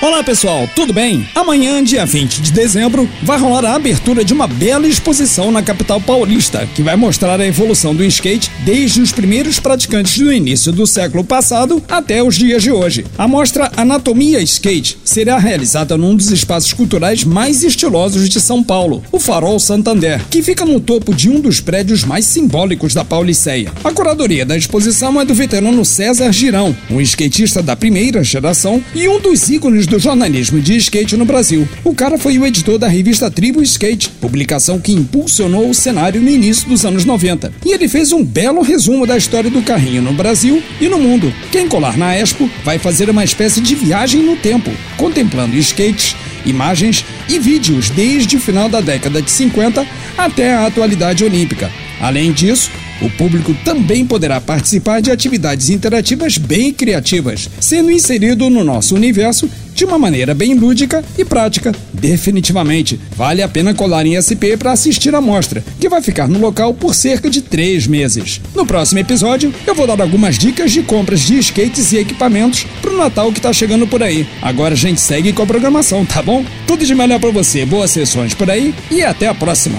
Olá pessoal, tudo bem? Amanhã, dia 20 de dezembro, vai rolar a abertura de uma bela exposição na capital paulista, que vai mostrar a evolução do skate desde os primeiros praticantes do início do século passado até os dias de hoje. A mostra Anatomia Skate será realizada num dos espaços culturais mais estilosos de São Paulo, o Farol Santander, que fica no topo de um dos prédios mais simbólicos da Pauliceia. A curadoria da exposição é do veterano César Girão, um skatista da primeira geração e um dos ícones do jornalismo de skate no Brasil. O cara foi o editor da revista Tribo Skate, publicação que impulsionou o cenário no início dos anos 90. E ele fez um belo resumo da história do carrinho no Brasil e no mundo. Quem colar na Expo vai fazer uma espécie de viagem no tempo, contemplando skates, imagens e vídeos desde o final da década de 50 até a atualidade olímpica. Além disso, o público também poderá participar de atividades interativas bem criativas, sendo inserido no nosso universo de uma maneira bem lúdica e prática. Definitivamente, vale a pena colar em SP para assistir a mostra, que vai ficar no local por cerca de três meses. No próximo episódio, eu vou dar algumas dicas de compras de skates e equipamentos para o Natal que está chegando por aí. Agora a gente segue com a programação, tá bom? Tudo de melhor para você, boas sessões por aí e até a próxima.